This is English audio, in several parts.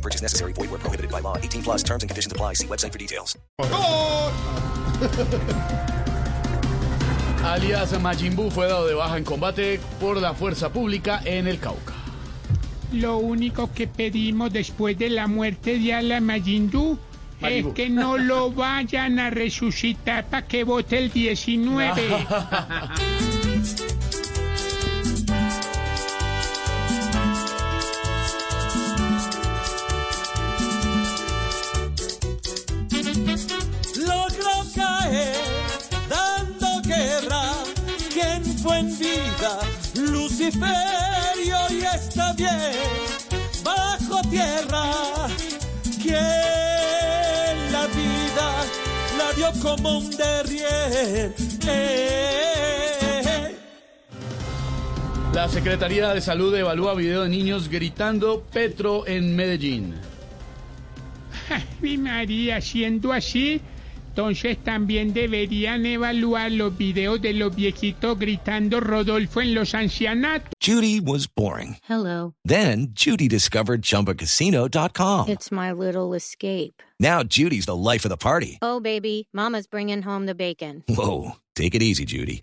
No purchase necessary. Void where prohibited by law. 18 plus terms and conditions apply. See website for details. Alias Majin Buu fue dado de baja en combate por la fuerza pública en el Cauca. Lo único que pedimos después de la muerte de Ala es Majin Buu. que no lo vayan a resucitar para que vote el 19. fue en vida Lucifer y hoy está bien bajo tierra. Quien la vida la dio como un derrier. Eh, La Secretaría de Salud evalúa video de niños gritando Petro en Medellín. Mi María, siendo así, entonces también deberían evaluar los videos de los viejitos gritando Rodolfo en los ancianatos. Judy was boring. Hello. Then Judy discovered ChumbaCasino.com. It's my little escape. Now Judy's the life of the party. Oh, baby, Mama's bringing home the bacon. Whoa, take it easy, Judy.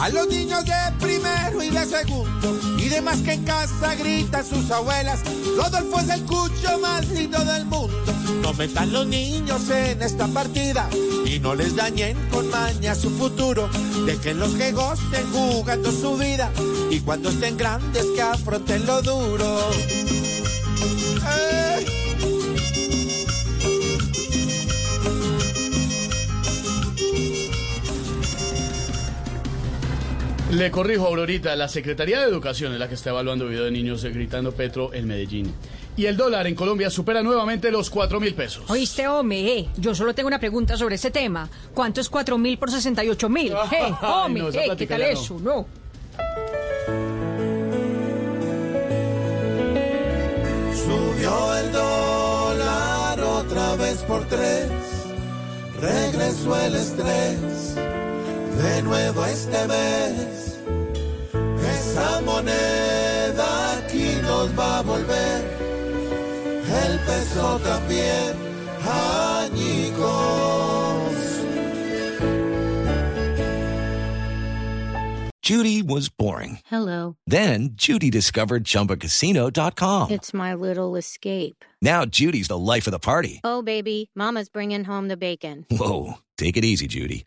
a los niños de primero y de segundo y demás que en casa gritan sus abuelas. Rodolfo es el cucho más lindo del mundo. No metan los niños en esta partida y no les dañen con maña su futuro. Dejen los que gocen jugando su vida y cuando estén grandes que afronten lo duro. ¡Eh! Le corrijo, Aurorita, la Secretaría de Educación es la que está evaluando video de niños gritando Petro en Medellín. Y el dólar en Colombia supera nuevamente los 4 mil pesos. Oíste, hombre, eh, yo solo tengo una pregunta sobre ese tema. ¿Cuánto es cuatro mil por 68 mil? Eh, hombre, no, eh, ¿qué tal no. eso? No. Subió el dólar otra vez por tres, regresó el estrés, de nuevo este mes. Esa moneda aquí nos va a volver, el peso también, añicos. Judy was boring. Hello. Then Judy discovered ChumbaCasino.com. It's my little escape. Now Judy's the life of the party. Oh, baby, Mama's bringing home the bacon. Whoa, take it easy, Judy.